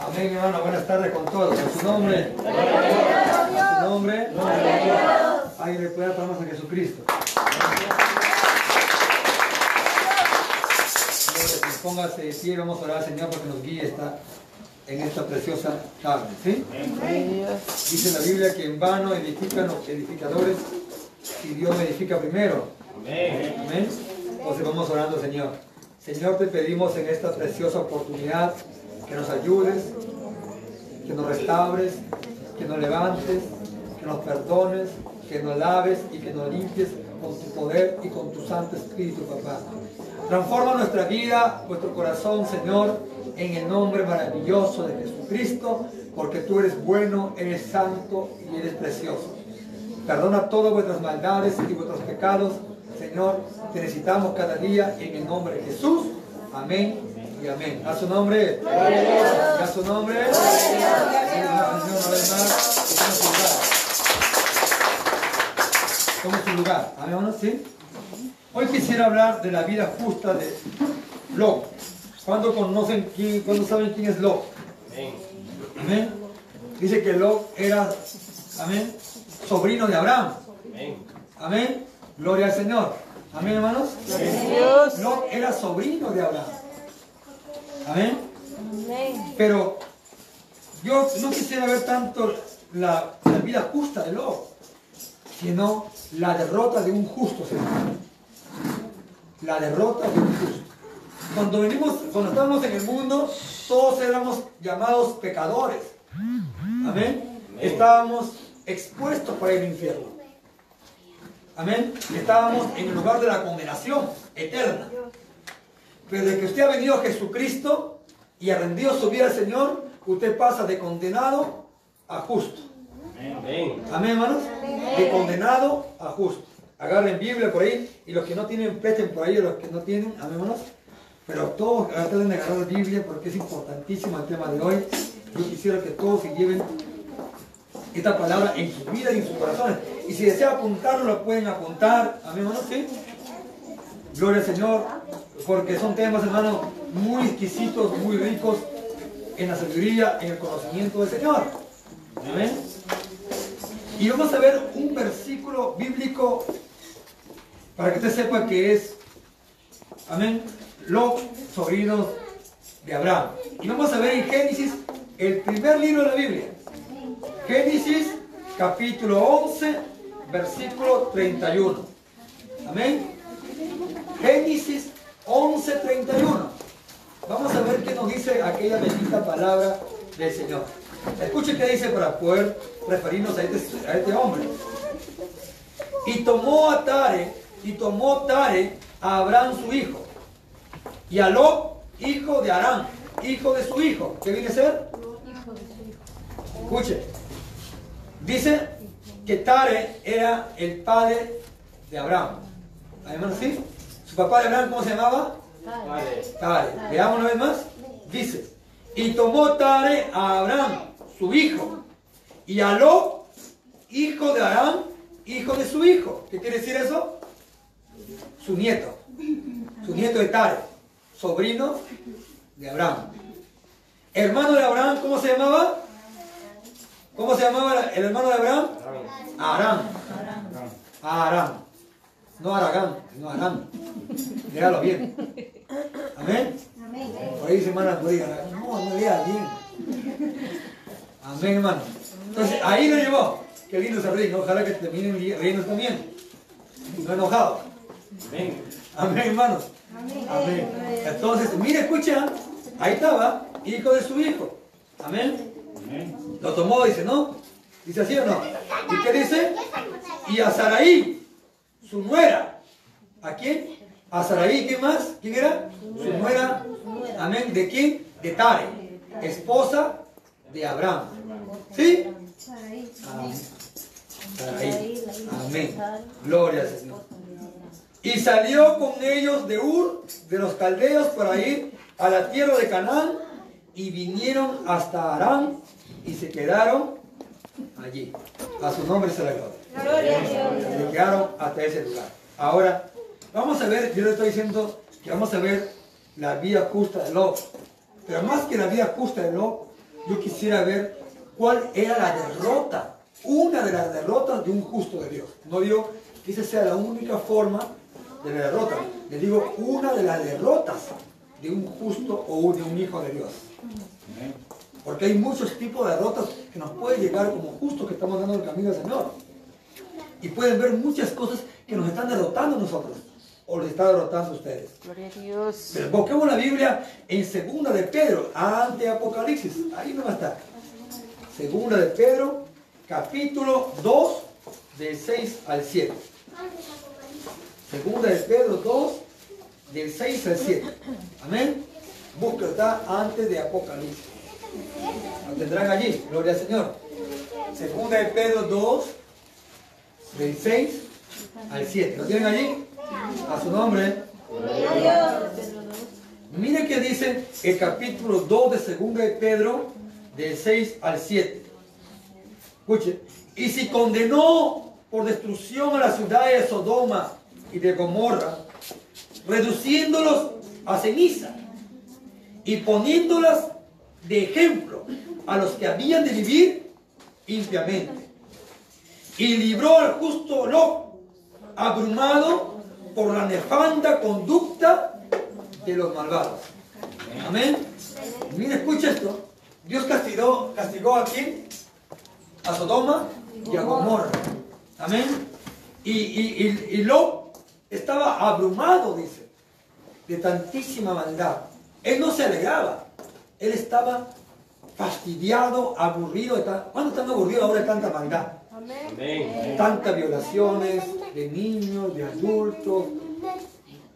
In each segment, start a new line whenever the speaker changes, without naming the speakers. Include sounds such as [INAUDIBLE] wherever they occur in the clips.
Amén, hermano. Buenas tardes con todos. En su nombre. En su nombre. Alguien le puede dar palmas a Jesucristo. Póngase de pie, vamos a orar Señor porque nos guíe esta, en esta preciosa tarde. ¿sí? Dice la Biblia que en vano edifican los edificadores y Dios me edifica primero.
Amén.
Amén. Entonces vamos orando, Señor. Señor, te pedimos en esta preciosa oportunidad que nos ayudes, que nos restaures, que nos levantes, que nos perdones, que nos laves y que nos limpies con tu poder y con tu Santo Espíritu, papá. Transforma nuestra vida, nuestro corazón, Señor, en el nombre maravilloso de Jesucristo, porque tú eres bueno, eres santo y eres precioso. Perdona todas vuestras maldades y vuestros pecados, Señor. Te necesitamos cada día en el nombre de Jesús. Amén y amén. A su nombre. A su nombre. Tome su lugar. Amén, hermanos, ¿sí? Hoy quisiera hablar de la vida justa de Lot. ¿Cuándo conocen quién, cuándo saben quién es Lot?
Amén.
Amén. Dice que Lot era, amén, sobrino de Abraham.
Amén.
Amén. Gloria al Señor. Amén, hermanos. Lot era sobrino de Abraham. Amén. Pero yo no quisiera ver tanto la, la vida justa de Lot, sino la derrota de un justo Señor. La derrota de un justo. Cuando venimos, cuando estábamos en el mundo, todos éramos llamados pecadores. Amén. Estábamos expuestos para el infierno. Amén. Estábamos en el lugar de la condenación eterna. Pero desde que usted ha venido a Jesucristo y ha rendido su vida al Señor, usted pasa de condenado a justo.
Amén.
Amén, hermanos. De condenado a justo. Agarren Biblia por ahí y los que no tienen, presten por ahí a los que no tienen. Amén, hermanos. Pero todos traten de agarrar Biblia porque es importantísimo el tema de hoy. Yo quisiera que todos se lleven esta palabra en su vida y en sus corazones. Y si desea apuntarlo, lo pueden apuntar. Amén, hermanos, sí. Gloria al Señor, porque son temas, hermanos, muy exquisitos, muy ricos en la sabiduría, en el conocimiento del Señor. Amén. Y vamos a ver un versículo bíblico para que usted sepa que es, amén, los sobrinos de Abraham. Y vamos a ver en Génesis, el primer libro de la Biblia. Génesis capítulo 11, versículo 31. Amén. Génesis 11, 31. Vamos a ver qué nos dice aquella bendita palabra del Señor. Escuche qué dice para poder referirnos a este, este hombre. Y tomó a Tare, y tomó Tare a Abraham su hijo, y a Lot, hijo de Arán, hijo de su hijo. ¿Qué viene a ser? Escuche. Dice que Tare era el padre de Abraham. Además, ¿sí? ¿Su papá de Abraham cómo se llamaba? Tare. Veamos una vez más. Dice, y tomó Tare a Abraham, su hijo, y a Lot, hijo de Abraham, hijo de su hijo. ¿Qué quiere decir eso? Su nieto. Su nieto de Tare, sobrino de Abraham. Hermano de Abraham, ¿cómo se llamaba? ¿Cómo se llamaba el hermano de Abraham? Aram. Aram. No Aragán, sino Aram. Léalo bien. Amén. Por ahí dice hermana no, no lea bien. Amén, hermano. Entonces, ahí lo llevó. Qué lindo se ríe, ojalá que terminen riendo también. No enojado.
Amén.
Amén, hermanos. Amén. Entonces, mire, escucha, ahí estaba, hijo de su hijo. Amén.
Amén.
Lo tomó, dice, ¿no? Dice así o no. ¿Y qué dice? Y a Saraí, su nuera. ¿A quién? A Saraí, ¿quién más? ¿Quién era? Su nuera. Amén. ¿De quién? De Tare, esposa de Abraham. ¿Sí? Amén. Saraí. Amén. Gloria al Señor. Y salió con ellos de Ur, de los caldeos, para ir a la tierra de Canaán, y vinieron hasta Arán, y se quedaron allí. A su nombre se la gloria. Se quedaron hasta ese lugar. Ahora, vamos a ver, yo le estoy diciendo que vamos a ver la vida justa de Lot. Pero más que la vida justa de Lot, yo quisiera ver cuál era la derrota, una de las derrotas de un justo de Dios. No digo que esa sea la única forma de la derrota, le digo una de las derrotas de un justo o de un hijo de Dios. Porque hay muchos tipos de derrotas que nos pueden llegar como justos que estamos dando el camino al Señor. Y pueden ver muchas cosas que nos están derrotando a nosotros. O les está derrotando a ustedes.
Gloria a Dios.
Pero busquemos la Biblia en Segunda de Pedro, antes de Apocalipsis. Ahí no va a estar. Segunda de Pedro, capítulo 2, del 6 al 7. Segunda de Pedro 2, del 6 al 7. Amén. Busca está antes de Apocalipsis. Lo tendrán allí. Gloria al Señor. Segunda de Pedro 2, del 6 al 7. ¿Lo tienen allí? A su nombre. Mire que dice el capítulo 2 de Segunda de Pedro, del 6 al 7. Escuche. Y si condenó por destrucción a las ciudades de Sodoma y de Gomorra, reduciéndolos a ceniza y poniéndolas de ejemplo a los que habían de vivir limpiamente. Y libró al justo Lot, abrumado por la nefanda conducta de los malvados. Amén. Mira, escucha esto. Dios castigó, castigó a quién? A Sodoma y a Gomorra. Amén. Y, y, y, estaba abrumado, dice, de tantísima maldad. Él no se alegraba. Él estaba fastidiado, aburrido. ¿Cuándo están aburridos ahora de tanta maldad?
Amén.
Tantas violaciones de niños, de adultos.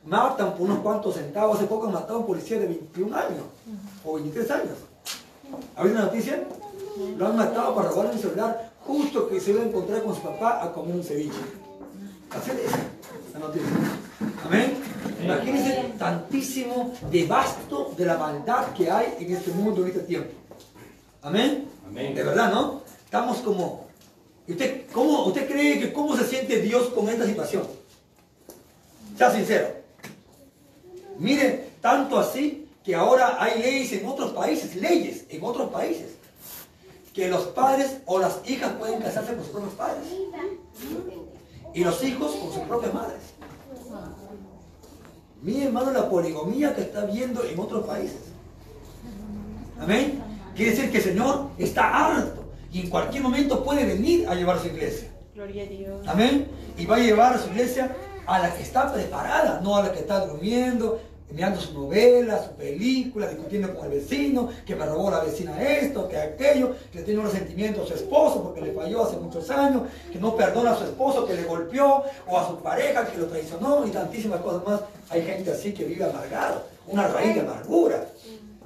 Matan por unos cuantos centavos. Hace poco mataron a un policía de 21 años o 23 años. ¿Ha visto una noticia? Lo han matado para robarle un celular justo que se iba a encontrar con su papá a comer un ceviche. Así es la noticia. Amén. Imagínense tantísimo devasto de la maldad que hay en este mundo en este tiempo. Amén.
Amén.
De verdad, ¿no? Estamos como... ¿Usted, cómo, ¿Usted cree que cómo se siente Dios con esta situación? Sea sincero. Mire, tanto así que ahora hay leyes en otros países, leyes en otros países, que los padres o las hijas pueden casarse con sus propios padres. Y los hijos con sus propias madres. Mire, hermano, la poligamía que está viendo en otros países. Amén. Quiere decir que el Señor está harto y en cualquier momento puede venir a llevar a su iglesia.
Gloria a Dios.
Amén. Y va a llevar a su iglesia a la que está preparada, no a la que está durmiendo, mirando su novela, su película, discutiendo con el vecino, que me robó la vecina esto, que aquello, que tiene un resentimiento a su esposo porque le falló hace muchos años, que no perdona a su esposo que le golpeó, o a su pareja que lo traicionó, y tantísimas cosas más. Hay gente así que vive amargado, una raíz de amargura.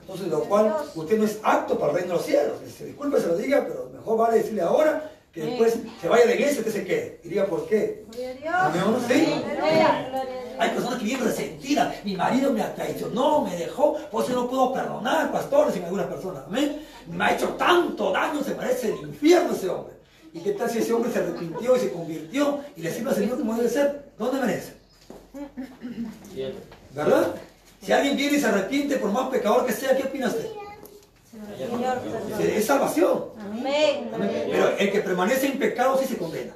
Entonces, lo cual usted no es apto para el reino de los cielos. Disculpe, se lo diga, pero mejor vale decirle ahora que después se vaya a la iglesia y usted se quede. Y diga, ¿por qué? Amén, ¿o no? ¿Sí? Hay personas que viven resentidas. Mi marido me traicionó, me dejó, por eso no puedo perdonar, pastores, en algunas personas. Amén. Me ha hecho tanto daño, se parece el infierno ese hombre. ¿Y qué tal si ese hombre se arrepintió y se convirtió y le sirve al Señor como debe ser? ¿Dónde merece? ¿Verdad? Si alguien viene y se arrepiente, por más pecador que sea, ¿qué opina usted? Es salvación.
Amén.
Pero el que permanece en pecado sí se condena.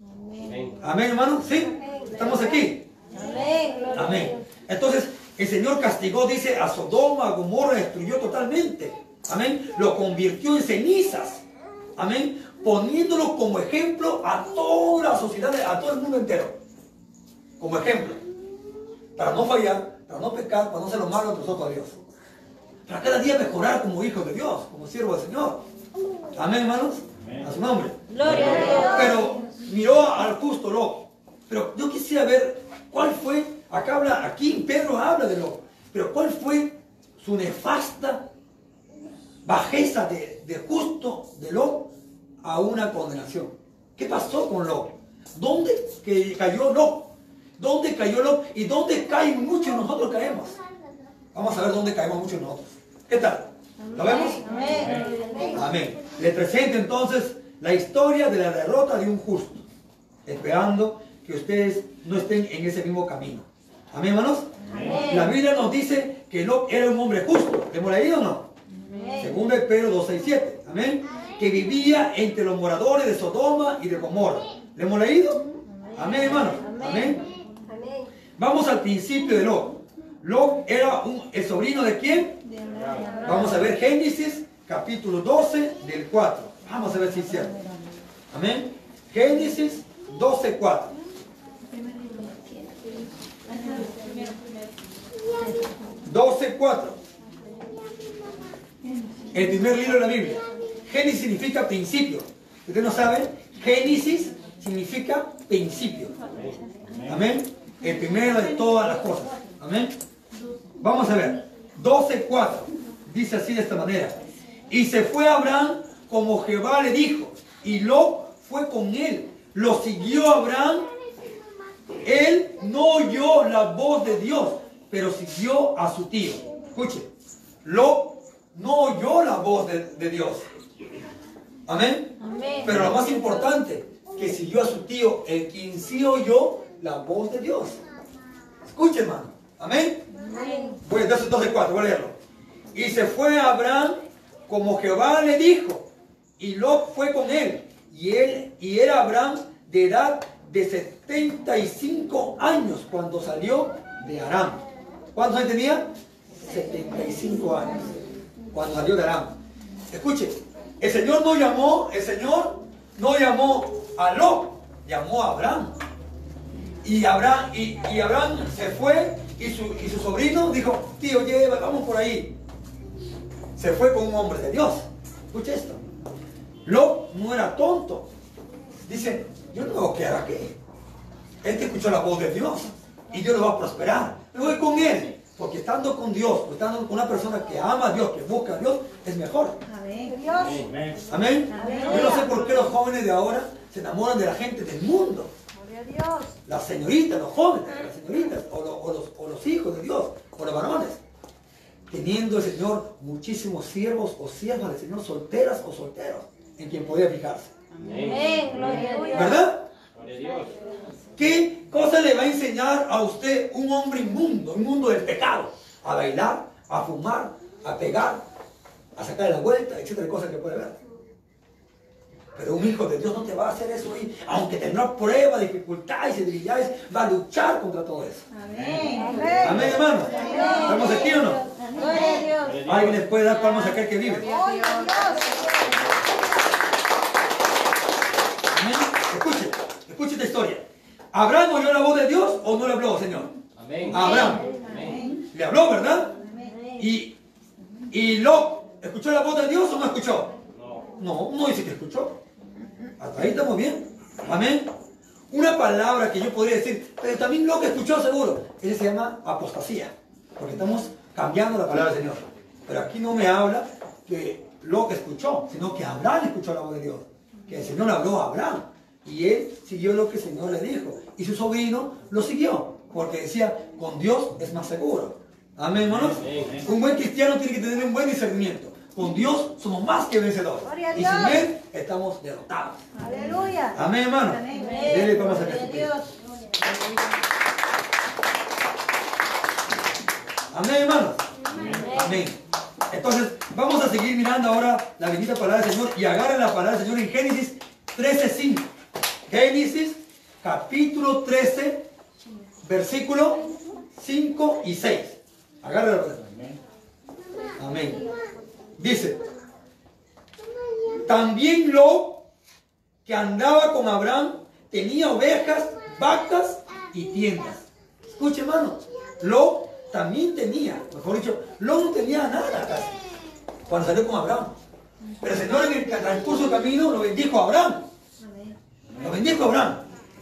Amén.
Amén, hermano. ¿Sí? Estamos aquí.
Amén.
Amén. Entonces, el Señor castigó, dice, a Sodoma, a Gomorra, destruyó totalmente. Amén. Lo convirtió en cenizas. Amén. Poniéndolo como ejemplo a toda la sociedad, a todo el mundo entero. Como ejemplo. Para no fallar, para no pecar, para no ser lo malo ante los ojos de Dios. Para cada día mejorar como hijo de Dios, como siervo del Señor. Amén, hermanos. A su nombre.
Gloria a Dios.
Pero miró al justo Lot. Pero yo quisiera ver cuál fue, acá habla, aquí Pedro habla de Lot, pero cuál fue su nefasta bajeza de, de justo de Lot a una condenación. ¿Qué pasó con Lot? ¿Dónde que cayó Lot? ¿Dónde cayó Lot? ¿Y dónde caen muchos de nosotros caemos? Vamos a ver dónde caemos muchos de nosotros. ¿Qué tal? ¿Lo vemos?
Amén.
Amén. Le presento entonces la historia de la derrota de un justo, esperando que ustedes no estén en ese mismo camino. Amén, hermanos. La Biblia nos dice que Lot era un hombre justo. ¿Lo hemos leído o no?
Amén.
Segunda de Pedro 2, 6, 7. Amén. Que vivía entre los moradores de Sodoma y de Gomorra. ¿Le hemos leído? Amén, hermano. Amén.
Amén.
Vamos al principio de Lot. Lot era un- el sobrino de quién?
De Abraham.
Vamos a ver Génesis capítulo 12 del 4. Vamos a ver si es cierto. Amén. Génesis 12, 4. 12, 4. El primer libro de la Biblia. Génesis significa principio. Ustedes no saben, Génesis significa principio. Amén. El primero de todas las cosas. Amén. Vamos a ver. 12.4. Dice así de esta manera. Y se fue Abraham como Jehová le dijo. Y Lot fue con él. Lo siguió Abraham. Él no oyó la voz de Dios, pero siguió a su tío. Escuche. Lot no oyó la voz de, de Dios. Amén.
Amén.
Pero lo más importante, que siguió a su tío, el quien sí oyó la voz de Dios. Escuche, hermano. Amén. 12, 12, 4, voy a leerlo. Y se fue Abraham como Jehová le dijo, y Lot fue con él. Y él y era Abraham de edad de 75 años cuando salió de Aram. ¿Cuántos años tenía? 75 años cuando salió de Aram. Escuche, el Señor no llamó, el Señor no llamó a Lot, llamó a Abraham. Y Abraham, y Abraham se fue y su, y su sobrino dijo, tío, lleva, vamos por ahí. Se fue con un hombre de Dios. Escucha esto. Lot no era tonto. Dice, yo no me voy a quedar aquí. Este escuchó la voz de Dios y Dios lo va a prosperar. Me voy con él. Porque estando con Dios, estando con una persona que ama a Dios, que busca a Dios, es mejor.
Amén.
Amén.
Amén.
Amén.
Yo no sé por qué los jóvenes de ahora se enamoran de la gente del mundo.
Dios.
Las señoritas, los jóvenes, las señoritas, o, lo- o los, o los hijos de Dios, o los varones. Teniendo el Señor muchísimos siervos o siervas del Señor, solteras o solteros, en quien podía fijarse.
Amén. Gloria a Dios.
¿Verdad?
Gloria a Dios.
¿Qué cosa le va a enseñar a usted un hombre inmundo, inmundo del pecado? A bailar, a fumar, a pegar, a sacar la vuelta, etcétera, cosas que puede ver. Pero un hijo de Dios no te va a hacer eso y aunque tendrá pruebas, dificultades y debilidades, va a luchar contra todo eso.
Amén.
Amén, hermano. ¿Estamos aquí o no?
Gloria a Dios.
Gloria a
Alguien les puede dar palmas a aquel que vive. Amén. Escuche, escuche esta historia. ¿Abraham oyó la voz de Dios o no le habló, Señor?
Amén.
Abraham.
Amén.
Le habló, ¿verdad?
Amén.
Y, y Lot, ¿escuchó la voz de Dios o no escuchó?
No.
No, no dice que escuchó. Hasta ahí estamos bien. Amén. Una palabra que yo podría decir, pero también lo que escuchó seguro. Ese se llama apostasía. Porque estamos cambiando la palabra del Señor. Pero aquí no me habla que lo que escuchó, sino que Abraham escuchó la voz de Dios. Que el Señor habló a Abraham. Y él siguió lo que el Señor le dijo. Y su sobrino lo siguió. Porque decía, con Dios es más seguro. Amén, hermanos. Un buen cristiano tiene que tener un buen discernimiento. Con Dios somos más que vencedores. Y sin. Él estamos derrotados.
Aleluya.
Amén, hermano.
Amén.
Dele palmas a
Gloria a
Jesucristo.
Dios.
Amén, hermanos. Amén. Entonces, vamos a seguir mirando ahora la bendita palabra del Señor y agarren la palabra del Señor en Génesis 13.5. Génesis capítulo 13, versículo 5 y 6. Agarren la palabra. Amén. Dice, también Lot, que andaba con Abraham, tenía ovejas, vacas y tiendas. Escuche, hermano, Lot también tenía, mejor dicho, Lot no tenía nada casi, cuando salió con Abraham. Pero el Señor en el transcurso del camino lo bendijo a Abraham. Lo bendijo a Abraham.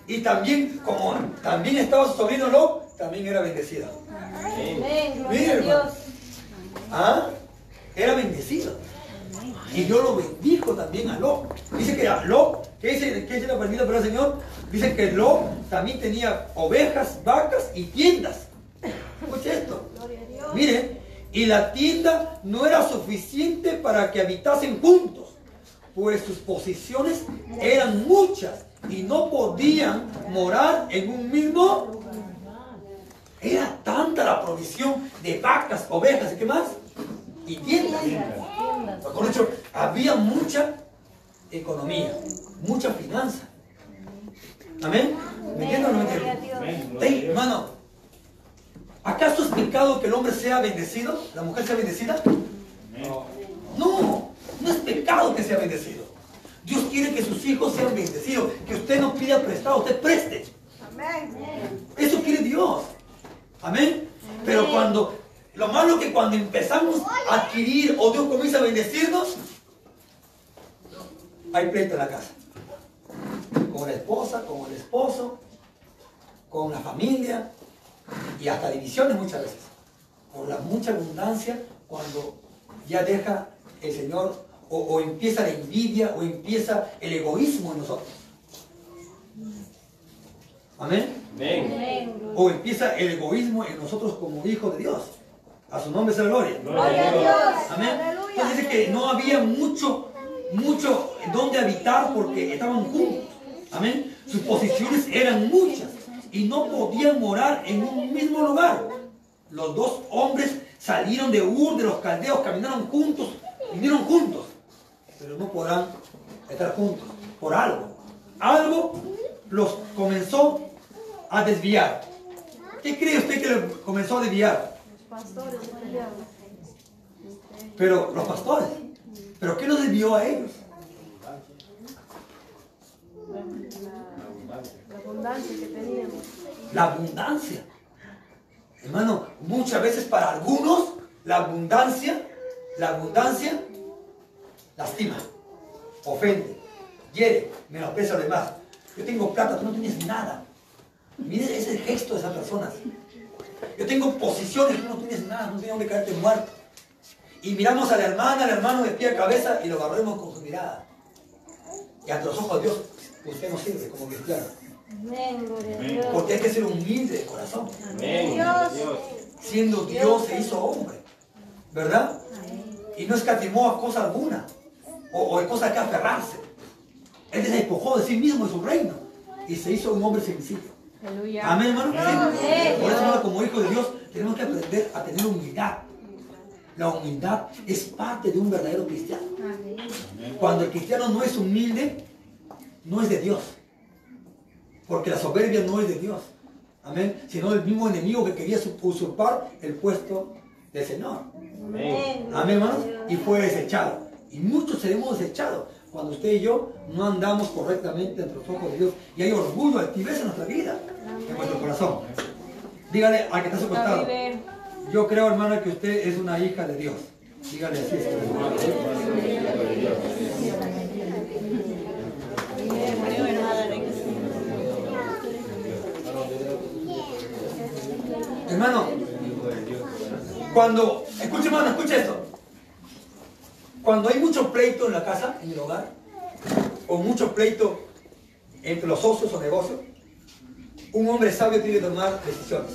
Y también, como también estaba su sobrino Lot, también era bendecido.
Amén.
Amén. Gloria
Mire,
a
hermano. ¿Ah? Era bendecido. Y Dios lo bendijo también a Lot. Dice que a Lot, ¿qué dice, qué dice la palabra del Señor? Dice que Lot también tenía ovejas, vacas y tiendas. Escuche esto. Mire, y la tienda no era suficiente para que habitasen juntos, pues sus posiciones eran muchas y no podían morar en un mismo. Era tanta la provisión de vacas, ovejas y qué más. Y tiendas. Mejor dicho, había mucha economía, mucha finanza. Amén. ¿Me entienden o no me
Gloria a
entienden?
Dios.
Amén. Gloria a
Ey,
Dios.
hermano, ¿acaso es pecado que el hombre sea bendecido? ¿La mujer sea bendecida?
Amén.
No, no es pecado que sea bendecido. Dios quiere que sus hijos sean bendecidos, que usted no pida prestado, usted preste. Eso quiere Dios. Amén. Pero
Amén.
cuando, lo malo que cuando empezamos a adquirir o Dios comienza a bendecirnos, hay pleito en la casa. Con la esposa, con el esposo, con la familia y hasta divisiones muchas veces. Por la mucha abundancia cuando ya deja el Señor o, o empieza la envidia o empieza el egoísmo en nosotros. Amén
Amén.
O empieza el egoísmo en nosotros como hijos de Dios. A su nombre sea la gloria.
Gloria a Dios.
Amén.
Aleluya.
Entonces dice que no había mucho, mucho donde habitar porque estaban juntos. Amén. Sus posiciones eran muchas y no podían morar en un mismo lugar. Los dos hombres salieron de Ur, de los caldeos, caminaron juntos, vinieron juntos, pero no podrán estar juntos por algo. Algo los comenzó a desviar. ¿Qué cree usted que los comenzó a desviar?
Pastores.
Pero los pastores. ¿Pero qué los desvió a ellos?
La abundancia que teníamos.
La abundancia. Hermano, muchas veces para algunos la abundancia, la abundancia lastima, ofende, hiere, menosprecia a los demás. Yo tengo plata, tú no tienes nada. Mire ese gesto de esas personas. Yo tengo posiciones, tú no tienes nada, no tienes donde caerte muerto. Y miramos a la hermana, al hermano de pie a cabeza y lo barremos con su mirada. Y ante los ojos de Dios, usted no sirve como cristiano.
Amén. Gloria a
Amén.
Dios.
Porque hay que ser humilde de corazón.
A Dios.
Siendo Dios se hizo hombre. ¿Verdad? Y no escatimó a cosa alguna. O, o hay cosas que aferrarse. Él se despojó de sí mismo de su reino. Y se hizo un hombre sencillo.
Aleluya.
Amén, hermano. Por eso, hermano, como hijo de Dios, tenemos que aprender a tener humildad. La humildad es parte de un verdadero cristiano. Cuando el cristiano no es humilde, no es de Dios. Porque la soberbia no es de Dios. Amén. Sino el mismo enemigo que quería usurpar el puesto del Señor.
Amén.
Amén, hermanos. Y fue desechado. Y muchos seremos desechados cuando usted y yo no andamos correctamente entre los ojos de Dios. Y hay orgullo, altivez en nuestra vida, en nuestro corazón. Dígale al que está a su costado. Yo creo, hermana, que usted es una hija de Dios. Dígale así. Hermano, cuando, escuche hermano, escuche esto. Cuando hay mucho pleito en la casa, en el hogar, o mucho pleito entre los socios o negocios, un hombre sabio tiene que tomar decisiones.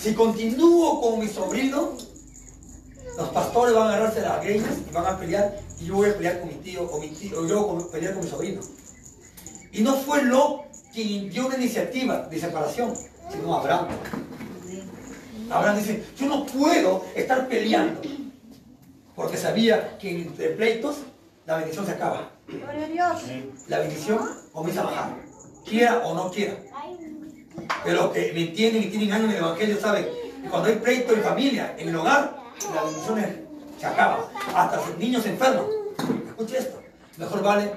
Si continúo con mi sobrino, los pastores van a agarrarse las greñas y van a pelear, y yo voy a pelear con mi tío, o mi tío, o yo voy a pelear con mi sobrino. Y no fue Lot quien dio una iniciativa de separación, sino Abraham. Abraham dice, yo no puedo estar peleando, porque sabía que entre pleitos la bendición se acaba.
Gloria a Dios.
La bendición comienza a bajar, quiera o no quiera. Pero los que me entienden y tienen años en el Evangelio saben que cuando hay pleito en familia, en el hogar, la bendición es- se acaba. Hasta los niños se enferman. Escuche esto. Mejor vale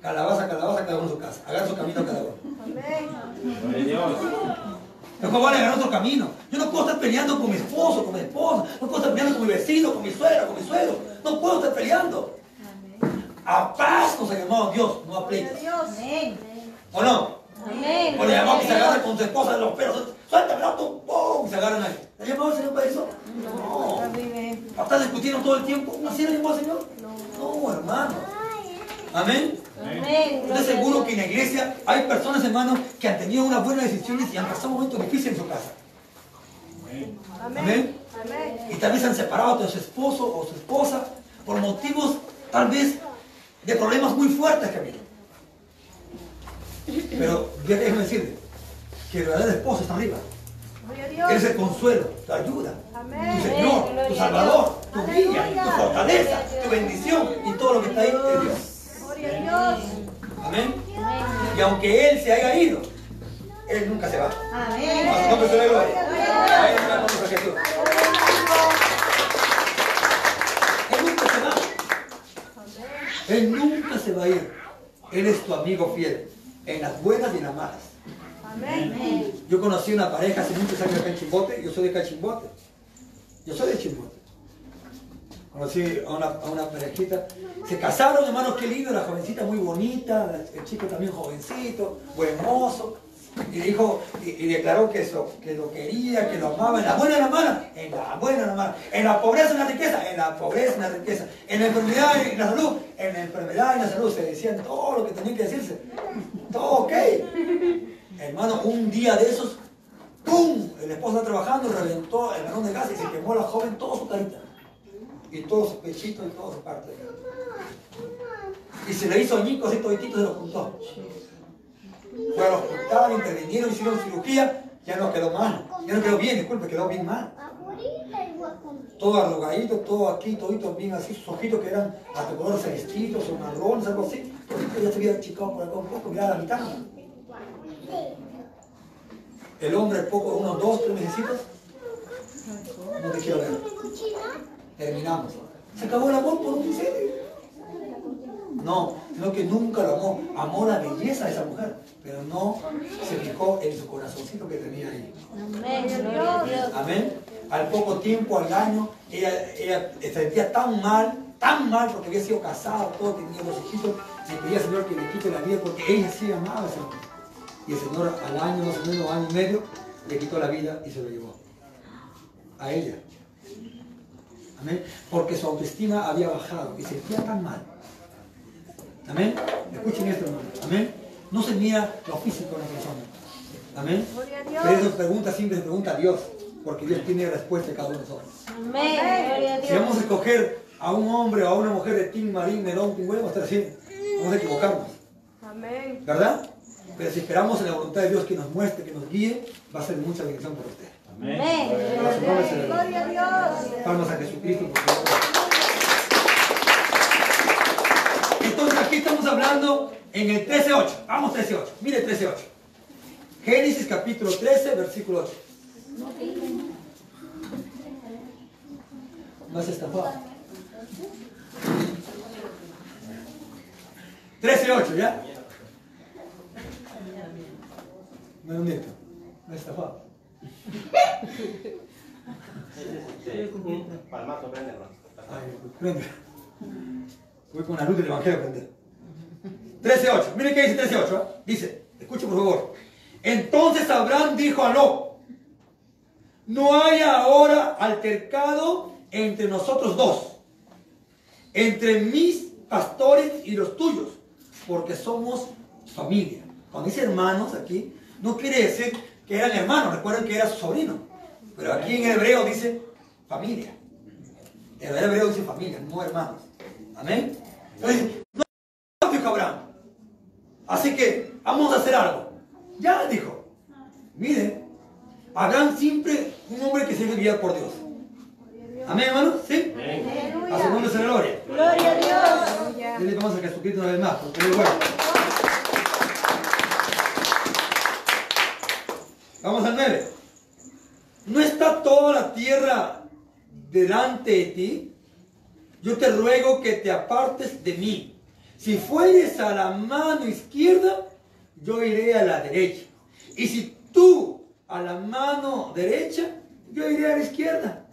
calabaza, calabaza, cada uno en su casa. Hagan su camino cada uno.
Amén.
Gloria a Dios.
Mejor vale agarrar otro camino. Yo no puedo estar peleando con mi esposo, con mi esposa. No puedo estar peleando con mi vecino, con mi suegro, con mi suegro. No puedo estar peleando. A paz nos ha llamado Dios, no a
Gloria a
pleitos.
Dios. Amén.
¿O no?
Amén.
O le llamamos que se agarra con su esposa de los pelos. Suéltame, tú, ¡pum! Y se agarran ahí. ¿Le llamado al Señor para eso? No.
Amén.
¿Para estar discutiendo todo el tiempo? ¿Así le llamó al Señor? No, hermano. Amén.
Amén.
Estoy seguro que en la iglesia hay personas, hermanos, que han tenido unas buenas decisiones y han pasado momentos difíciles en su casa.
Amén.
Amén.
Amén.
Y tal vez han separado de su esposo o su esposa por motivos, tal vez, de problemas muy fuertes que ha habido. Pero déjeme decirle que el verdadero esposo está arriba.
Gloria a
Él
Dios.
es el consuelo, la ayuda. Tu Señor. Tu salvador, tu guía, tu fortaleza, tu bendición y todo lo que está ahí
a Dios.
Amén. Y aunque Él se haya ido, Él nunca se va.
Amén.
A su nombre se le gloria. Ahí está, vamos a Jesús. Él nunca se va. Él nunca se va a ir. Él es tu amigo fiel, en las buenas y en las malas.
Amén.
Yo conocí una pareja hace muchos años acá en Chimbote, yo soy de Cachimbote. Yo soy de Chimbote. Conocí a una, a una parejita. Se casaron, hermanos, qué lindo, la jovencita muy bonita, el chico también jovencito, buen mozo. Y dijo, y, y declaró que, eso, que lo quería, que lo amaba, en la buena y en la mala, en la buena y en la mala, en la pobreza y en la riqueza, en la pobreza y en la riqueza, en la enfermedad y en la salud, en la enfermedad y en la salud. Se decían todo lo que tenían que decirse. Todo ok. Hermano, un día de esos, ¡pum! El esposo está trabajando, reventó el balón de gas y se quemó la joven toda su carita. Y todos sus pechitos y toda su parte. Y se le hizo añicos y toditito se lo juntó. Fue al hospital, intervinieron, hicieron cirugía, ya no quedó mal. Ya no quedó bien, disculpe, quedó bien mal. Todo arrugadito, todo aquí, todito bien así, sus ojitos que eran hasta color celestitos o marrones, algo así. Ya se había achicado por acá un poco, miraba la mitad. El hombre, poco, unos dos, tres meses, no te quiero ver. Terminamos. Se acabó el amor por un incendio. No, sino que nunca lo amó. Amó la belleza de esa mujer, pero no se fijó en su corazoncito que tenía ahí.
Amén.
Al poco tiempo, al año, ella, ella se sentía tan mal, tan mal porque había sido casada, todo, tenía dos hijitos, le pedía al Señor que le quite la vida porque ella sí amaba a ese hombre. Y el Señor al año, más o menos, año y medio, le quitó la vida y se lo llevó. A ella. Amén. Porque su autoestima había bajado y se sentía tan mal. Amén. Escuchen esto, hermano. Amén. No se mira lo físico de la persona. Amén.
Gloria a Dios.
Pero eso pregunta siempre se pregunta a Dios, porque Dios tiene respuesta a cada uno de nosotros.
Amén. Gloria a
Si vamos a escoger a un hombre o a una mujer de Tim Marín, Melón, Pingüe, vamos a estar así. Vamos a equivocarnos.
Amén.
¿Verdad? Pero si esperamos en la voluntad de Dios que nos muestre, que nos guíe, va a ser mucha bendición para usted.
Amén.
Amén.
A su nombre se le gloria.
Gloria a Dios.
Palmas a Jesucristo, por favor. Aquí estamos hablando en el 13.8. Vamos 13.8. Mire 13.8. Génesis capítulo 13, versículo 8. No has estafado. 13.8, ¿ya? No es un nieto. No es estafado. Ay, prende. Voy con la luz del Evangelio a prender. 13.8. Miren qué dice 13.8. ¿eh? Dice, escuche por favor. Entonces Abraham dijo a Lot, no hay ahora altercado entre nosotros dos, entre mis pastores y los tuyos, porque somos familia. Cuando dice hermanos aquí, no quiere decir que eran hermanos, recuerden que era su sobrino. Pero aquí en hebreo dice familia. En hebreo dice familia, no hermanos. Amén. Entonces, no dijo Abraham. Así que vamos a hacer algo. Ya dijo. Miren, Abraham siempre un hombre que se guiar por Dios. Amén, hermano. ¿Sí? A su nombre se le gloria.
Gloria a Dios.
Dile vamos a Jesucristo una vez más, porque Él es bueno. Vamos al 9. ¿No está toda la tierra delante de ti? Yo te ruego que te apartes de mí. Si fueres a la mano izquierda, yo iré a la derecha. Y si tú a la mano derecha, yo iré a la izquierda.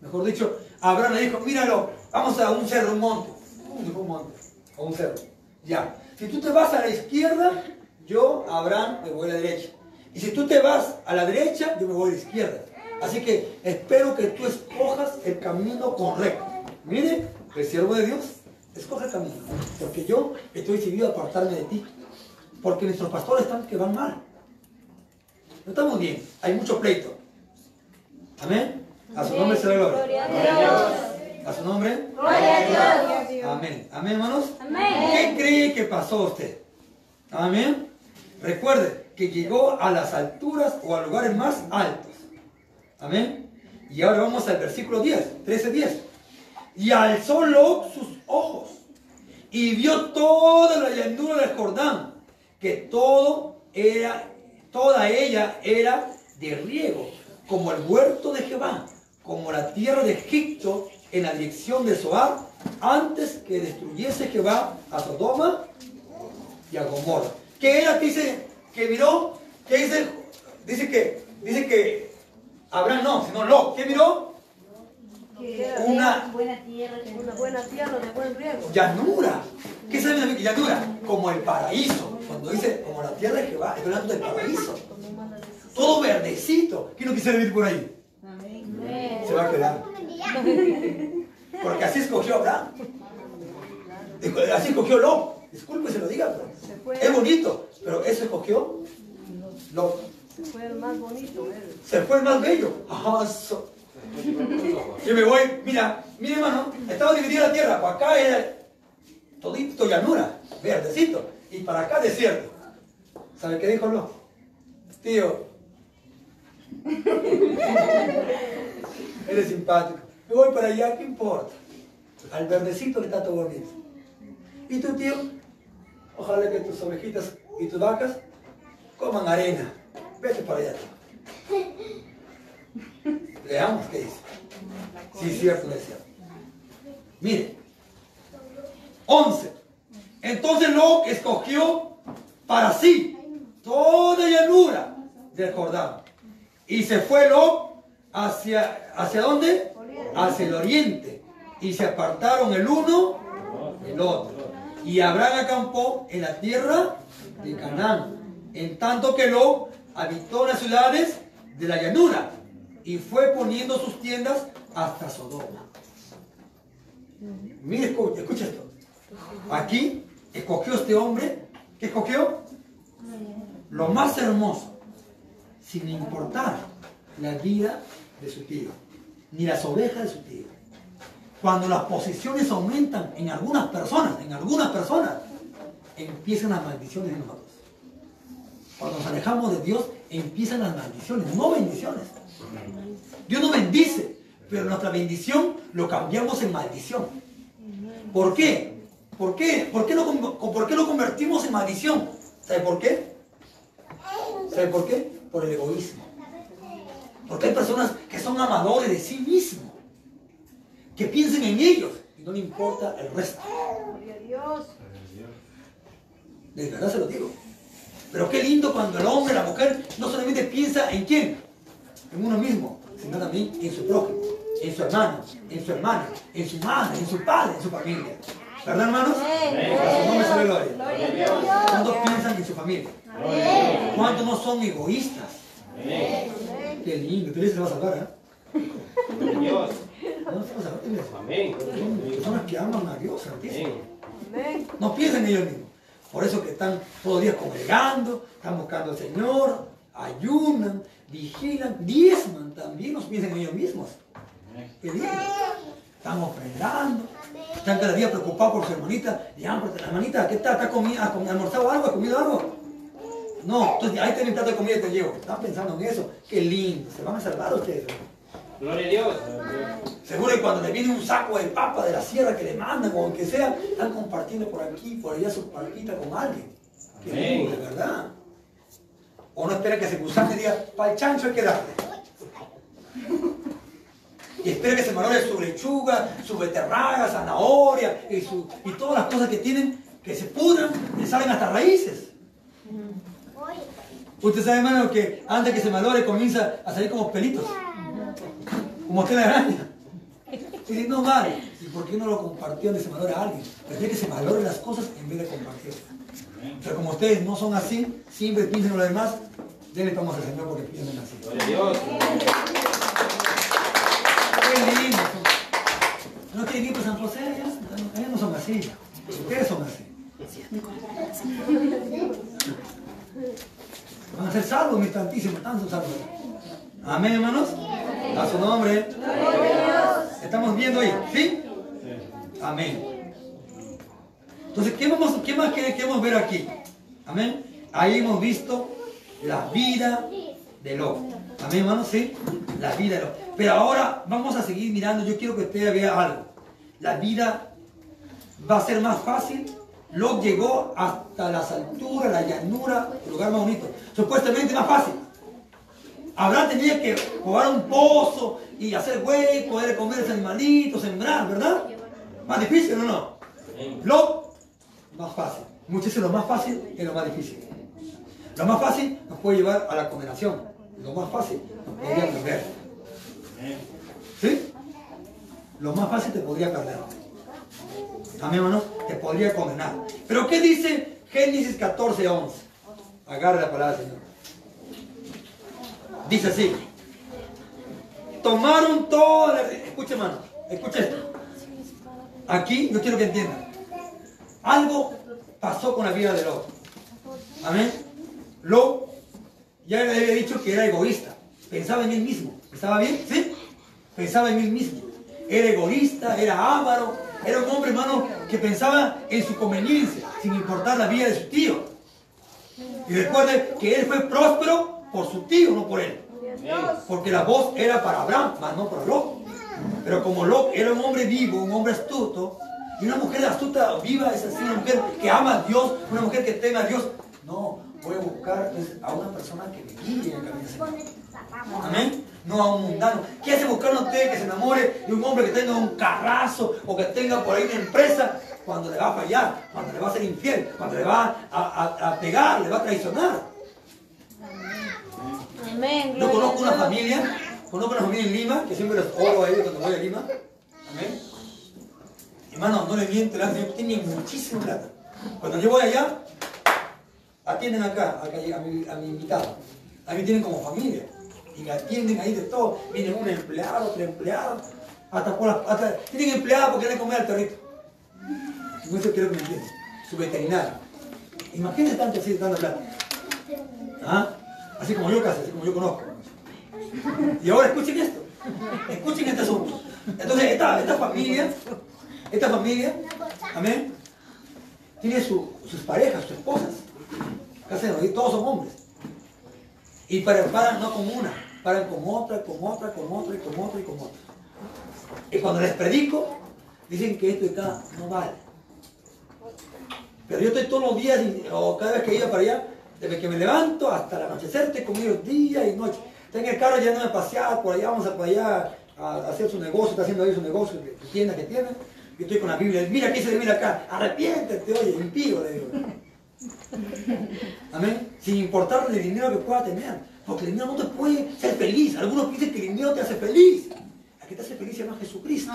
Mejor dicho, Abraham le dijo, míralo, vamos a un cerro, un monte. Un monte, o un cerro. Ya. Si tú te vas a la izquierda, yo, Abraham, me voy a la derecha. Y si tú te vas a la derecha, yo me voy a la izquierda. Así que espero que tú escojas el camino correcto. Mire, el siervo de Dios, escoge camino. Porque yo estoy decidido a apartarme de ti. Porque nuestros pastores están que van mal. No estamos bien. Hay mucho pleito. Amén. A su nombre se le gloria.
Gloria a Dios.
A su nombre.
Gloria a Dios.
Amén. Amén, hermanos.
Amén.
¿Qué cree que pasó usted? Amén. Recuerde que llegó a las alturas o a lugares más altos. Amén. Y ahora vamos al versículo 10, 13, 10. Y alzó sus ojos y vio toda la llanura del Jordán, que todo era, toda ella era de riego, como el huerto de Jehová, como la tierra de Egipto en la dirección de Zoar, antes que destruyese Jehová a Sodoma y a Gomorra. ¿Qué era que dice que miró? ¿Qué dice? Dice que, dice que Abraham no, sino Lot. ¿Qué miró? Una
buena tierra,
Una buena tierra de buen riego.
llanura. ¿Qué saben también que llanura? Como el paraíso. Cuando dice como la tierra de Jehová, estoy hablando del paraíso. Todo verdecito. ¿Quién no quisiera vivir por ahí? Se va a quedar. Porque así escogió Abraham. Así escogió Lot. Disculpe se lo diga, pero es bonito. Pero eso escogió Lot.
se fue el más bonito.
Se fue el más bello. Ah, so- Yo me voy, mira, mira hermano, estaba dividida la tierra, para acá era todito llanura, verdecito, y para acá desierto. ¿Sabe qué dijo Lot? Tío, eres simpático, me voy para allá, ¿qué importa? Al verdecito le está todo bonito. ¿Y tu tío? Ojalá que tus ovejitas y tus vacas coman arena. Vete para allá. Leamos qué dice. Sí, es cierto, es cierto. Mire. 11. Entonces Lot escogió para sí toda llanura del Jordán. Y se fue Lot hacia, ¿hacia dónde? Hacia el oriente. Y se apartaron el uno del otro. Y Abraham acampó en la tierra de Canaán. En tanto que Lot habitó en las ciudades de la llanura. Y fue poniendo sus tiendas hasta Sodoma. Mire, escucha, esto. Aquí escogió este hombre, ¿qué escogió? Lo más hermoso, sin importar la vida de su tío, ni las ovejas de su tío. Cuando las posiciones aumentan en algunas personas, en algunas personas, empiezan las maldiciones en nosotros. Cuando nos alejamos de Dios, empiezan las maldiciones, no bendiciones. Dios nos bendice, pero nuestra bendición lo cambiamos en maldición. ¿Por qué? ¿Por qué? ¿Por qué lo, lo convertimos en maldición? ¿Sabe por qué? ¿Sabe por qué? Por el egoísmo. Porque hay personas que son amadores de sí mismos, que piensan en ellos y no le importa el resto. De verdad se lo digo. Pero qué lindo cuando el hombre, la mujer, no solamente piensa en quién, en uno mismo, sino también en su prójimo, en su hermano, en su hermana, en su madre, en su padre, en su familia. ¿Verdad, hermanos? A su nombre gloria. ¿Cuántos piensan en su familia? ¿Cuántos no son egoístas? Qué lindo, tú se va a salvar, ¿eh?
Dios.
No se va a salvar.
Amén.
Son personas que aman a Dios, Santísimo. No piensan en ellos mismos. Por eso que están todos los días congregando, están buscando al Señor, ayunan, vigilan, diezman también, no piensan en ellos mismos. Lindo. Están ofrendando, están cada día preocupados por su hermanita. Pero la hermanita, ¿qué tal? ¿Está comi ¿Ha almorzado algo? ¿Ha comido algo? No, entonces ahí tienen plato de comida y te llevo. Están pensando en eso. Qué lindo, se van a salvar ustedes.
Gloria a Dios.
Seguro que cuando le viene un saco de papa de la sierra que le mandan o que sea, están compartiendo por aquí, por allá su palpita con alguien. Qué lindo, de verdad. O no espera que se gusane y diga, para el chancho hay que darle. Y espera que se malore su lechuga, su beterraga, zanahoria y, y todas las cosas que tienen, que se pudran, le salen hasta raíces. Usted sabe, hermano, que antes que se malore comienza a salir como pelitos. Como telaraña. Y dice, no vale. ¿Y por qué no lo compartió de ese valor a alguien? Prefiere que se valoren las cosas en vez de compartir. Pero como ustedes no son así, siempre piensan en lo demás, denle tomas al Señor porque piensan así.
Gloria a Dios.
Qué lindo. No ir para San José, ellos, ellos no son así. Ustedes son así. Van a ser salvos, mis tantísimos, tantos salvos. Amén, hermanos. A su nombre. Estamos viendo ahí, ¿sí? Amén. Entonces, ¿qué, vamos, qué más quere- queremos ver aquí? Amén. Ahí hemos visto la vida de Lot. Amén, hermano, sí. La vida. de Lot. Pero ahora vamos a seguir mirando. Yo quiero que usted vea algo. La vida va a ser más fácil. Lot llegó hasta las alturas, la llanura, el lugar más bonito. Supuestamente más fácil. Abraham tenía que jugar un pozo y hacer hueco, poder comer ese animalito, sembrar, ¿verdad? Más difícil o no? Lot, más fácil. Muchas veces lo más fácil es lo más difícil. Lo más fácil nos puede llevar a la condenación. Lo más fácil nos podría perder. ¿Sí? Lo más fácil te podría perder. Amén, hermano. Te podría condenar. Pero ¿qué dice Génesis 14, 11? Agarre la palabra, Señor. Dice así. Tomaron toda la... Escuche, hermano. Escuche esto. Aquí yo quiero que entiendan. Algo pasó con la vida de Lot. Amén. Lot ya le había dicho que era egoísta. Pensaba en él mismo. ¿Estaba bien? ¿Sí? Pensaba en él mismo. Era egoísta, era avaro. Era un hombre, hermano, que pensaba en su conveniencia, sin importar la vida de su tío. Y recuerde que él fue próspero por su tío, no por él. Porque la voz era para Abraham, mas no para Lot. Pero como Lot era un hombre vivo, un hombre astuto, y una mujer astuta, viva, es así, una mujer que ama a Dios, una mujer que teme a Dios. No, voy a buscar pues, a una persona que me guíe en el camino. Amén. No a un mundano. ¿Qué hace buscar a usted que se enamore de un hombre que tenga un carrazo o que tenga por ahí una empresa cuando le va a fallar, cuando le va a ser infiel, cuando le va a, a- a pegar, le va a traicionar?
Amén.
Yo conozco una familia, conozco una familia en Lima, que siempre los oro a ellos cuando voy a Lima. Amén. Hermano, no le miento, la Señor tiene muchísima plata. Cuando yo voy allá, atienden acá, a mi, invitado. A mí tienen como familia. Y me atienden ahí de todo. Viene un empleado, otro empleado. Hasta por las, hasta, tienen empleado porque quieren comer al perrito. No eso quiero que me entiendan. Su veterinario. Imagínense tanto así, tanta plata. ¿Ah? Así como yo casi, así como yo conozco. Y ahora escuchen esto. Escuchen este asunto. Entonces, esta, esta familia, esta familia, amén, tiene su- sus parejas, sus esposas. Casi no, y todos son hombres. Y para- paran no con una, paran con otra, con otra, con otra, y con otra, y con otra. Y cuando les predico, dicen que esto de acá no vale. Pero yo estoy todos los días, y- o cada vez que iba para allá, desde que me levanto hasta el anochecer, estoy con ellos día y noche. Está en el carro yendo a pasear, por allá vamos a por allá a hacer su negocio, está haciendo ahí su negocio, su tienda que tiene. Yo estoy con la Biblia, mira qué dice la Biblia acá, arrepiéntete, oye, impío, le digo. Amén. Sin importar el dinero que pueda tener. Porque el dinero no te puede ser feliz. Algunos dicen que el dinero te hace feliz. El que te hace feliz se llama Jesucristo.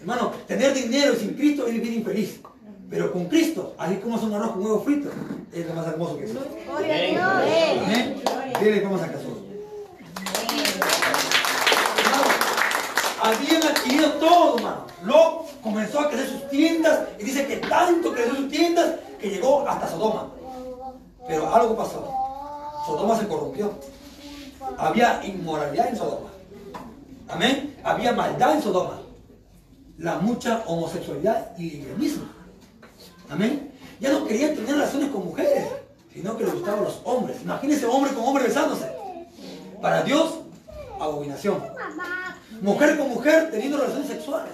Hermano, tener dinero sin Cristo es vivir infeliz. Pero con Cristo, así como es un arroz con huevo frito, es lo más hermoso que existe.
Gloria a Dios.
Amén. Dile vamos a Jesús. Habían adquirido todo, hermano. Lot comenzó a crecer sus tiendas y dice que tanto creció sus tiendas que llegó hasta Sodoma. Pero algo pasó. Sodoma se corrompió. Había inmoralidad en Sodoma. Amén. Había maldad en Sodoma. La mucha homosexualidad y lesbianismo. Amén. Ya no querían tener relaciones con mujeres, sino que les gustaban los hombres. Imagínense hombre con hombre besándose. Para Dios, abominación. Mujer con mujer teniendo relaciones sexuales.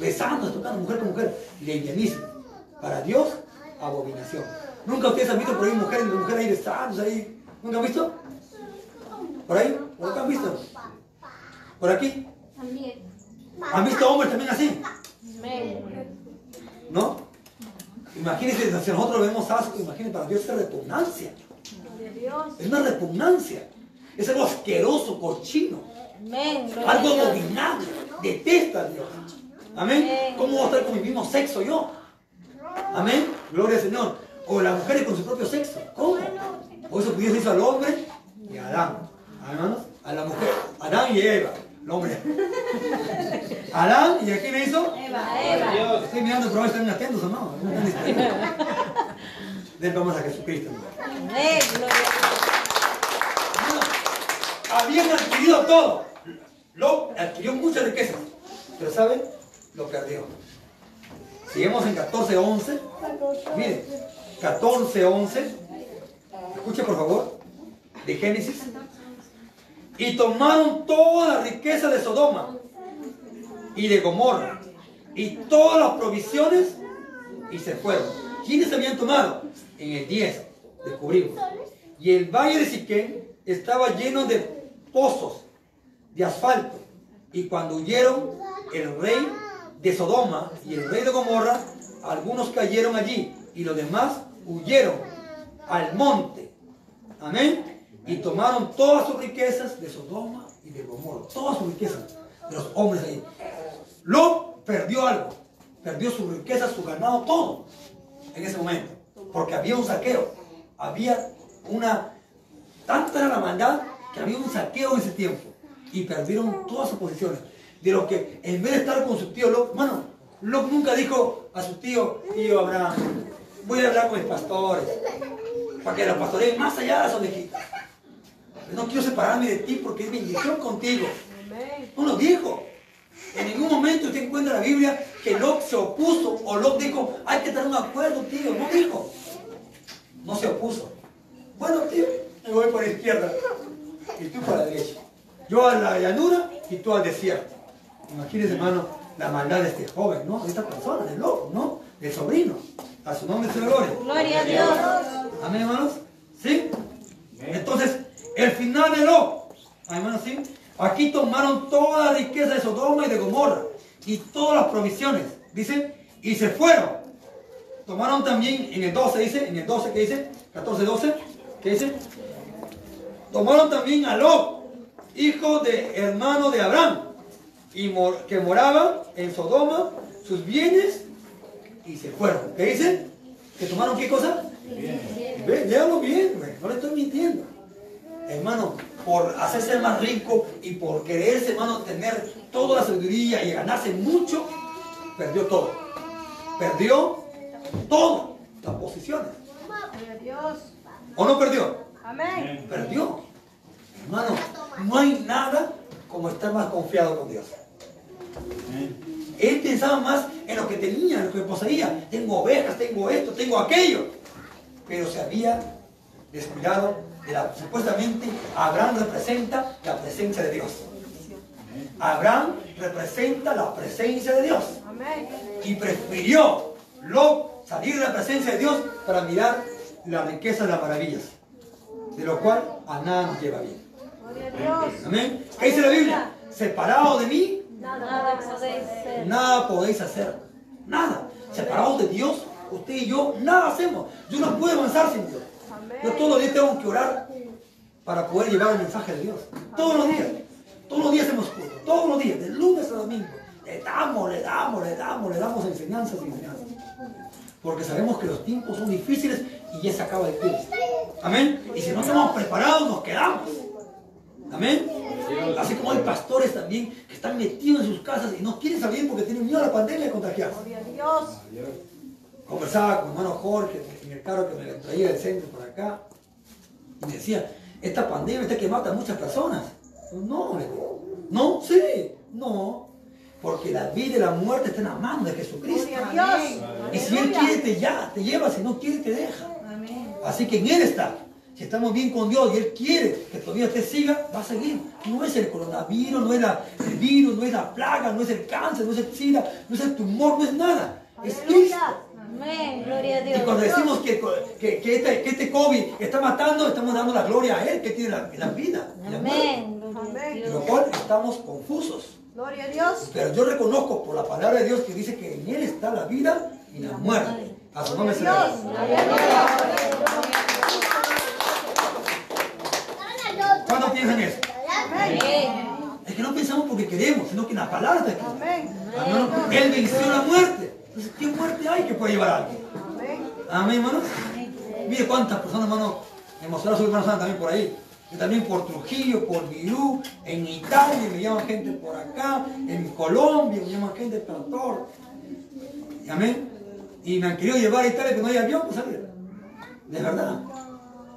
Besándose, tocando mujer con mujer. Lesbianismo. Para Dios, abominación. ¿Nunca ustedes han visto por ahí mujeres y mujeres ahí besándose ahí? ¿Nunca han visto? ¿Por ahí? ¿Por acá han visto? ¿Por aquí?
También.
¿Han visto hombres también así? ¿No? Imagínense, si nosotros vemos asco, imagínense, para Dios es repugnancia. Es una repugnancia. Es algo asqueroso, cochino.
Amén.
Algo
Dios.
abominable. Detesta a Dios. Amén.
Amén.
¿Cómo voy a estar con mi mismo sexo yo? Amén. Gloria al Señor. O las mujeres con su propio sexo. ¿Cómo? Por eso Dios hizo al hombre y a Adán. Hermanos, a la mujer. Adán y Eva. El hombre. [LAUGHS] Adán, ¿y a quién le hizo?
Eva, Eva.
Dios.
Estoy mirando, pero están atentos o no. No están distraídos. Den vamos a Jesucristo. hermano.
Amén. Gloria a
Hermano, Habían adquirido todo. Adquirió muchas riquezas. Pero ¿saben? Lo perdió. Seguimos en 14.11. Miren, 14.11. Escuche por favor. de Génesis. Y tomaron toda la riqueza de Sodoma y de Gomorra y todas las provisiones y se fueron. ¿Quiénes habían tomado? En el 10 descubrimos. Y el valle de Siquén estaba lleno de pozos de asfalto. Y cuando huyeron el rey de Sodoma y el rey de Gomorra, algunos cayeron allí y los demás huyeron al monte. Amén. Y tomaron todas sus riquezas de Sodoma y de Gomorra. Todas sus riquezas de los hombres ahí. Lot perdió algo. Perdió su riqueza, su ganado, todo. En ese momento. Porque había un saqueo. Había una... Tanta era maldad había un saqueo en ese tiempo. Y perdieron todas sus posiciones. De lo que en vez de estar con su tío Lot, Lot nunca dijo a su tío, tío Abraham, voy a hablar con mis pastores. Para que los pastoreen más allá de las ovejitas. No quiero separarme de ti porque es bendición contigo. No lo dijo. En ningún momento usted encuentra en la Biblia que Lot se opuso o Lot dijo, hay que tener un acuerdo, tío. No dijo. No se opuso. Bueno, tío, me voy por la izquierda y tú por la derecha. Yo a la llanura y tú al desierto. Imagínese, hermano, la maldad de este joven, ¿no? De esta persona, del loco, ¿no? Del sobrino. A su nombre se gloria.
Gloria a Dios.
Amén, hermanos. ¿Sí? Entonces, el final de Lot, hermanos, ¿sí? Aquí tomaron toda la riqueza de Sodoma y de Gomorra y todas las provisiones, dice, y se fueron. Tomaron también en el 12, dice, en el 12 que dice, 14, 12, que dice, tomaron también a Lot, hijo de hermano de Abraham, y mor- que moraba en Sodoma, sus bienes, y se fueron. ¿Qué dice? ¿Que tomaron qué cosa? Ve, léalo bien, güey, no le estoy mintiendo. Hermano, por hacerse más rico y por quererse, hermano, tener toda la sabiduría y ganarse mucho, perdió todo. Perdió todo, las posiciones. ¿O no perdió?
Amén.
Perdió. Hermano, no hay nada como estar más confiado con Dios. Él pensaba más en lo que tenía, en lo que poseía. Tengo ovejas, tengo esto, tengo aquello. Pero se había descuidado de la, supuestamente Abraham representa la presencia de Dios. Abraham representa la presencia de Dios. Y prefirió Lot salir de la presencia de Dios para mirar la riqueza de las maravillas. De lo cual a nada nos lleva bien. Amén. ¿Qué dice la Biblia? Separado de mí,
Nada podéis ser.
nada podéis hacer. Nada. Separados de Dios, usted y yo, nada hacemos. Yo no puedo avanzar sin Dios. Yo todos los días tengo que orar para poder llevar el mensaje de Dios. Todos los días. Todos los días hacemos culto. Todos los días, de lunes a domingo. Le damos, le damos, le damos, le damos enseñanzas y enseñanzas. Porque sabemos que los tiempos son difíciles y ya se acaba el tiempo. Amén. Y si no estamos preparados, nos quedamos. Amén. Así como hay pastores también que están metidos en sus casas y no quieren salir porque tienen miedo a la pandemia de contagiarse.
Gloria a Dios.
Conversaba con mi hermano Jorge en el carro que me traía del centro para acá y me decía, esta pandemia está que mata a muchas personas. No, no, sí, no, porque la vida y la muerte están en la mano de Jesucristo.
Gloria a Dios.
Y si Él quiere te ya, te lleva, si no quiere te deja. Así que en Él está. Si estamos bien con Dios y Él quiere que todavía te siga, va a seguir. No es el coronavirus, no es la- el virus, no es la plaga, no es el cáncer, no es el SIDA, no es el tumor, no es nada. Es Cristo.
Amén. Gloria a
Y
Dios.
cuando decimos que, que, que este, que este COVID está matando, estamos dando la gloria a Él que tiene la, la vida. y.
Amén. Gloria a
De
Dios.
lo cual estamos confusos.
Gloria a Dios.
Pero yo reconozco por la palabra de Dios que dice que en Él está la vida y la muerte. A su nombre se
Dios.
¿Cuándo piensan eso? Es que no pensamos porque queremos, sino que en la palabra está aquí. Hermano, Él venció la muerte. Entonces, ¿qué muerte hay que puede llevar a alguien?
Amén.
Hermano. Mire cuántas personas, hermano, me mostraron su hermano Santa también por ahí. Y también por Trujillo, por Virú, en Italia me llaman gente por acá, en Colombia me llaman gente por todo. Amén. Y me han querido llevar a Italia que no hay avión para salir. De verdad.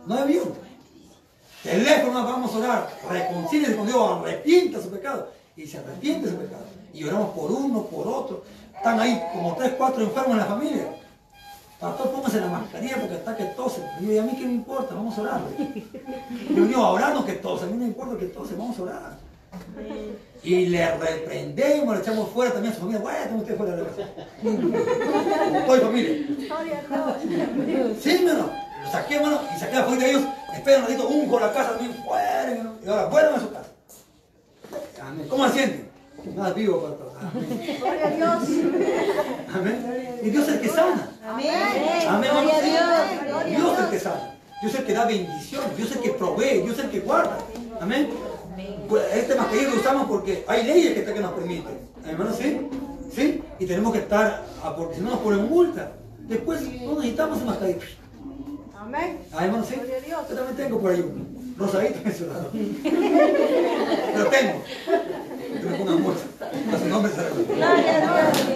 No hay avión. Teléfono vamos a orar. Reconcíliese con Dios, arrepienta su pecado. Y se arrepiente su pecado. Y oramos por uno, por otro. Están ahí como tres, cuatro enfermos en la familia. Pastor, póngase la mascarilla porque está que tose. Y yo, ¿y a mí qué me importa? Vamos a orar. Yo digo, a orar no que tose, a mí no me importa que tose, vamos a orar. Y le reprendemos, le echamos fuera también a su familia. Vaya, usted fuera de la casa. Estoy familia.
Gloria a Dios.
Sí, hermano. Lo saqué, hermano, y saqué a fuera de ellos. Esperen un ratito, un con la casa también. Fuera, hermano. Y ahora, vuelvan a su casa. Amén. ¿Cómo se sienten? Nada vivo para todos. Amén.
Gloria a Dios.
Amén. Y Dios es el que sana.
Amén.
Amén,
Gloria a. Dios.
Dios es el que sana. Dios es el que da bendición. Dios es el que provee. Dios es el que guarda. Amén. Este mascarilla lo usamos porque hay leyes que, está- que nos permiten. Hermano, ¿sí? ¿Sí? Y tenemos que estar, ah, porque si no nos ponen multa. Después no necesitamos esa mascarilla.
Amén.
Ah, hermano, ¿sí?
A.
Yo también tengo por ahí uno. Rosadito en su lado. [LAUGHS] Pero tengo. Que me pongan multa. A su nombre se.
Gloria a Dios.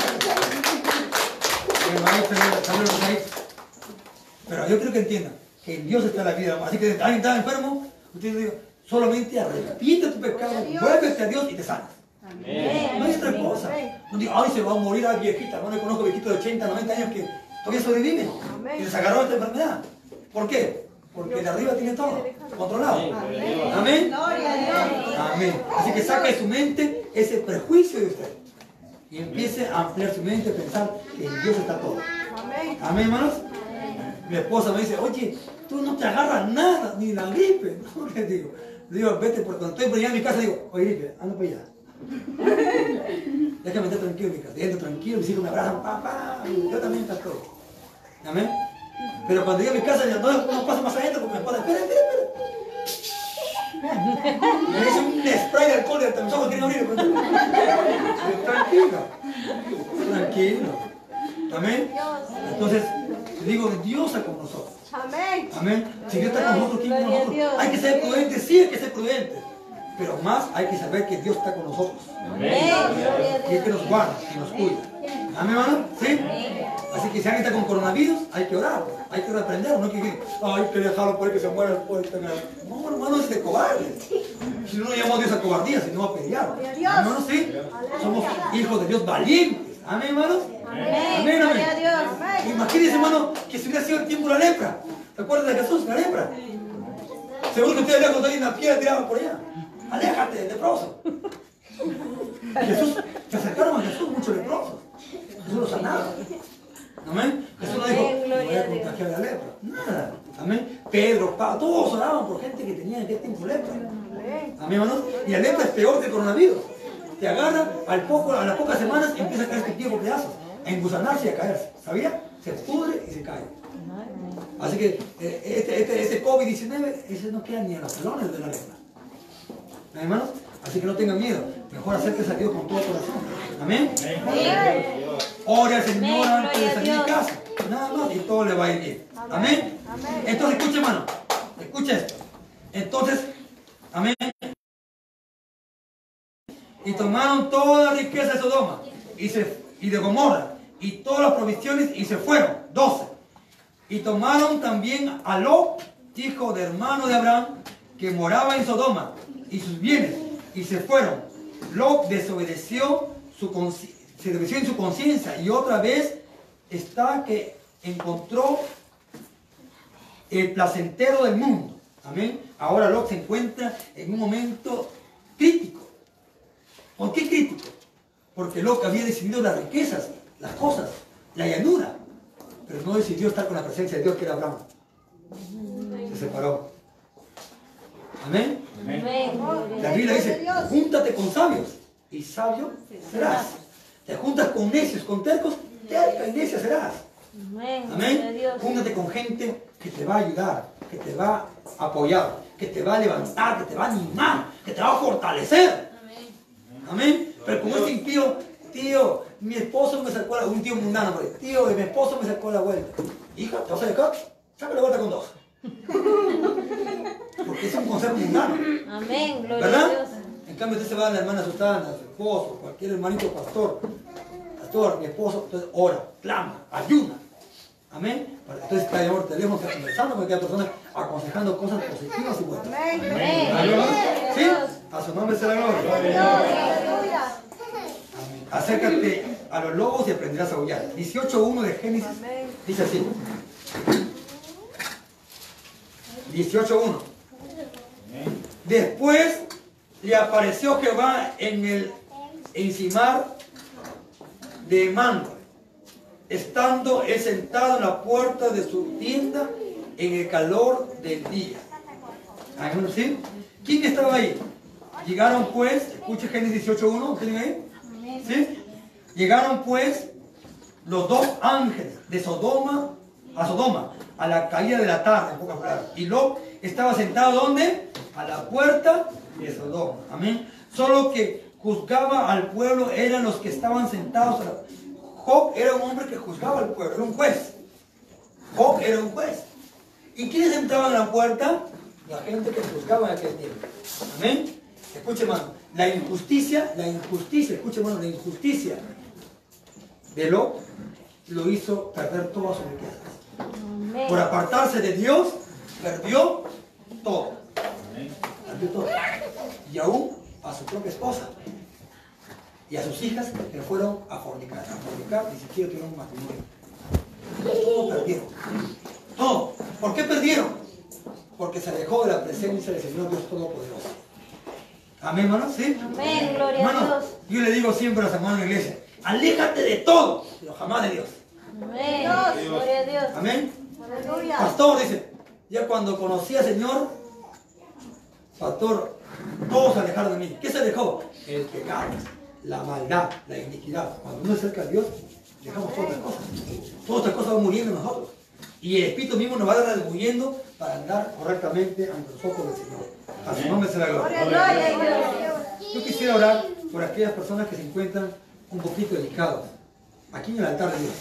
Pero yo creo que entiendan que en Dios está la vida. Así que si alguien está enfermo, usted dice, solamente arrepiente tu pecado, vuélvete a Dios y te sanas.
Amén.
No hay otra cosa. No diga, ay, se va a morir a viejita. No le conozco viejitos de 80, 90 años que todavía sobreviven. Y les agarró esta enfermedad. ¿Por qué? Porque de arriba tiene todo controlado.
Amén.
Amén.
Gloria a Dios.
Amén. Así que saca de su mente ese prejuicio de usted. Y empiece a ampliar su mente, a pensar que en Dios está todo.
Amén.
Amén, hermanos. Mi esposa me dice, oye, tú no te agarras nada, ni la gripe. [LAUGHS] No, le digo. Le digo, vete, porque cuando estoy por allá en mi casa, digo, oye, anda para allá. [LAUGHS] Déjame estar tranquilo en mi casa. Entro tranquilo, mis hijos me abrazan, papá. Yo también estoy. Amén. Pero cuando llego a mi casa, ya no, no paso más adentro porque mi esposa, espera, espera, espera. Me dice un spray de alcohol y hasta mis ojos quieren abrir. pero- Tranquilo. Tranquilo. Amén. Entonces, digo, Dios está con nosotros.
Amén.
Amén. Si Dios está con nosotros, ¿quién con nosotros? Hay que ser prudentes, sí hay que ser prudentes. Pero más hay que saber que Dios está con nosotros.
Amén.
Y es que nos guarda, que nos cuida. Amén, hermano. ¿Sí? Así que si alguien está con coronavirus, hay que orar. Hay que reprender. No hay que decir, ay, hay que dejarlo por ahí que se muera después. No, hermano, es de cobarde. Si no, no llamamos a Dios a cobardía, sino a pelear. Hermano, sí. Somos hijos de Dios valientes. Amén, hermanos.
Amén. Gloria a Dios. Amén.
Imagínense, hermano, que si hubiera sido el tiempo de la lepra. ¿Se acuerdan de Jesús, la lepra? Seguro que ustedes lejos de una piedra tirada por allá. Aléjate, leproso. Jesús, se acercaron a Jesús muchos leprosos. Jesús los sanaba. Amén. Jesús no dijo,
Amén,
voy a contagiar la lepra. Nada. Amén. Pedro, Pablo, todos oraban por gente que tenía en aquel tiempo lepra.
Amén.
Amén, hermanos. Y la lepra es peor que el coronavirus. Te agarra, al poco, a las pocas semanas empieza a caer tu pie por pedazos, engusanarse y a caerse. ¿Sabía? Se pudre y se cae. Así que eh, este, este, este COVID-19, ese no queda ni en los talones de la lepra. Amén, hermanos. Así que no tengan miedo. Mejor acérquese a Dios con todo corazón. Amén. Ore al Señor antes de salir de casa. Nada más y todo le va a ir bien. Amén.
Amén.
Entonces, escuche, hermano. Escucha esto. Entonces, amén. Y tomaron toda la riqueza de Sodoma y, se, y de Gomorra y todas las provisiones y se fueron. 12. Y tomaron también a Lot, hijo de hermano de Abraham, que moraba en Sodoma, y sus bienes, y se fueron. Lot desobedeció, su desobedeció en su conciencia, y otra vez está que encontró el placentero del mundo. Amén. Ahora Lot se encuentra en un momento crítico. ¿Por qué crítico? Porque Lot había decidido las riquezas, las cosas, la llanura, pero no decidió estar con la presencia de Dios que era Abraham. Se separó. Amén.
Amén.
La Biblia dice, júntate con sabios y sabio serás. Te juntas con necios, con tercos, terca y necia serás.
Amén.
Júntate con gente que te va a ayudar, que te va a apoyar, que te va a levantar, que te va a animar, que te va a fortalecer. Amén. Pero como este impío, tío, mi esposo me sacó la, un tío mundano, por ahí, tío, mi esposo me sacó la vuelta. Hija, ¿te vas a dejar? Saca la vuelta con dos. [LAUGHS] Porque es un consejo mundano.
Amén. Gloria a
¿Verdad?
Dios.
En cambio, usted se va a la hermana Susana, a su esposo, cualquier hermanito pastor. Pastor, mi esposo, entonces ora, clama, ayuna. Amén. Entonces llamando por teléfono, está conversando con aquella persona, aconsejando cosas positivas y buenas.
Amén.
Amén.
A
¿Sí? A su nombre la gloria. Acércate a los lobos y aprenderás a aullar. 18.1 de Génesis. Dice así. 18.1. Después le apareció Jehová en el encimar de Mando, estando él sentado en la puerta de su tienda en el calor del día. ¿Alguno sí? ¿Quién estaba ahí? Llegaron pues, escuche Génesis 18.1, ¿tienen ahí? ¿Sí? Llegaron pues los dos ángeles de Sodoma a Sodoma, a la caída de la tarde, en pocas. Y Lot estaba sentado ¿dónde? A la puerta de Sodoma. Amén. Solo que juzgaba al pueblo eran los que estaban sentados. A la... Job era un hombre que juzgaba al pueblo, era un juez. Job era un juez. ¿Y quiénes sentaban a la puerta? La gente que juzgaba en aquel tiempo. Amén. Escuche, hermano. La injusticia, la injusticia, escuche, hermano, la injusticia de Lot lo hizo perder toda su riqueza.
Amén.
Por apartarse de Dios, perdió todo. Perdió todo. Y aún a su propia esposa. Y a sus hijas que fueron a fornicar. A fornicar ni siquiera tuvieron un matrimonio. Todo perdieron. Todo. ¿Por qué perdieron? Porque se alejó de la presencia del Señor Dios Todopoderoso. Amén, hermanos. ¿Sí?
Amén, gloria a
Hermano,
Dios.
yo le digo siempre a los hermanos en la iglesia, aléjate de todo, pero jamás de Dios.
Amén. Gloria a Dios.
Amén.
Aleluya.
Pastor, dice, ya cuando conocí al Señor, pastor, todos se alejaron de mí. ¿Qué se alejó? El pecado, la maldad, la iniquidad. Cuando uno es cerca de Dios, dejamos todas las cosas. Todas estas cosas van muriendo en nosotros. Y el Espíritu mismo nos va redarguyendo para andar correctamente ante los ojos del Señor. A su nombre será gloria. Yo quisiera orar por aquellas personas que se encuentran un poquito delicados aquí en el altar de Dios.